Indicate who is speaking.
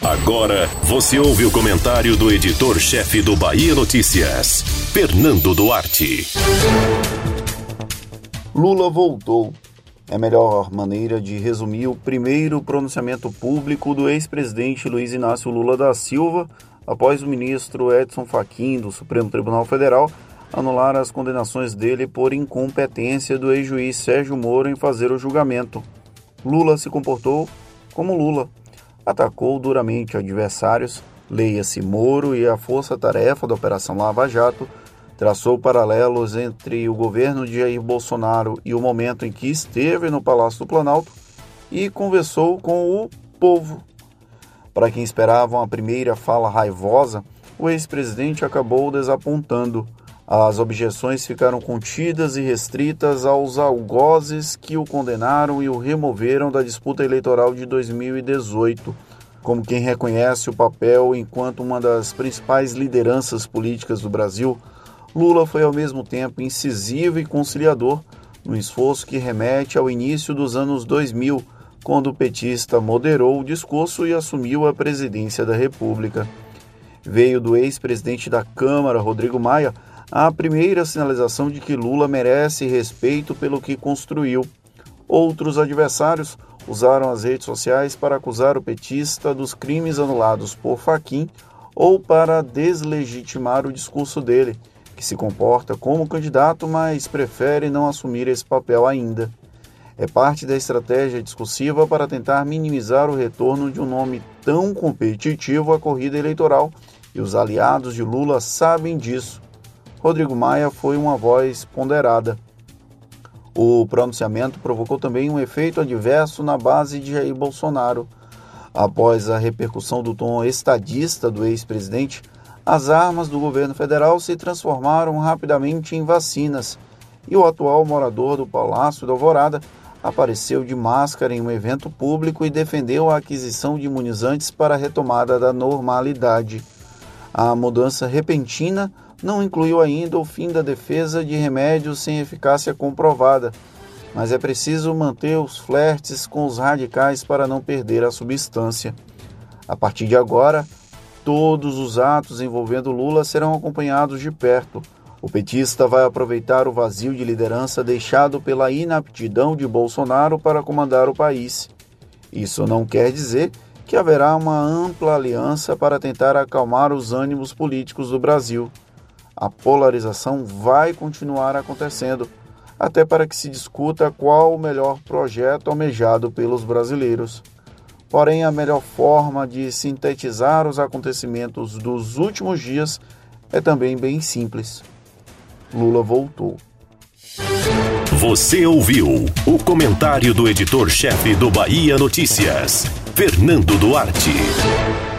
Speaker 1: Agora você ouve o comentário do editor-chefe do Bahia Notícias, Fernando Duarte.
Speaker 2: Lula voltou. É a melhor maneira de resumir o primeiro pronunciamento público do ex-presidente Luiz Inácio Lula da Silva após o ministro Edson Fachin do Supremo Tribunal Federal anular as condenações dele por incompetência do ex-juiz Sérgio Moro em fazer o julgamento. Lula se comportou como Lula. Atacou duramente adversários, leia-se Moro e a força-tarefa da Operação Lava Jato, traçou paralelos entre o governo de Jair Bolsonaro e o momento em que esteve no Palácio do Planalto e conversou com o povo. Para quem esperava uma primeira fala raivosa, o ex-presidente acabou desapontando. As objeções ficaram contidas e restritas aos algozes que o condenaram e o removeram da disputa eleitoral de 2018, como quem reconhece o papel enquanto uma das principais lideranças políticas do Brasil. Lula foi ao mesmo tempo incisivo e conciliador, no esforço que remete ao início dos anos 2000, quando o petista moderou o discurso e assumiu a presidência da República. Veio do ex-presidente da Câmara, Rodrigo Maia, a primeira sinalização de que Lula merece respeito pelo que construiu. Outros adversários usaram as redes sociais para acusar o petista dos crimes anulados por Faquim ou para deslegitimar o discurso dele, que se comporta como candidato, mas prefere não assumir esse papel ainda. É parte da estratégia discursiva para tentar minimizar o retorno de um nome tão competitivo à corrida eleitoral, e os aliados de Lula sabem disso. Rodrigo Maia foi uma voz ponderada. O pronunciamento provocou também um efeito adverso na base de Jair Bolsonaro. Após a repercussão do tom estadista do ex-presidente, as armas do governo federal se transformaram rapidamente em vacinas e o atual morador do Palácio da Alvorada apareceu de máscara em um evento público e defendeu a aquisição de imunizantes para a retomada da normalidade. A mudança repentina não incluiu ainda o fim da defesa de remédios sem eficácia comprovada, mas é preciso manter os flertes com os radicais para não perder a substância. A partir de agora, todos os atos envolvendo Lula serão acompanhados de perto. O petista vai aproveitar o vazio de liderança deixado pela inaptidão de Bolsonaro para comandar o país. Isso não quer dizer que haverá uma ampla aliança para tentar acalmar os ânimos políticos do Brasil a polarização vai continuar acontecendo, até para que se discuta qual o melhor projeto almejado pelos brasileiros. Porém, a melhor forma de sintetizar os acontecimentos dos últimos dias é também bem simples. Lula voltou.
Speaker 1: Você ouviu o comentário do editor-chefe do Bahia Notícias, Fernando Duarte.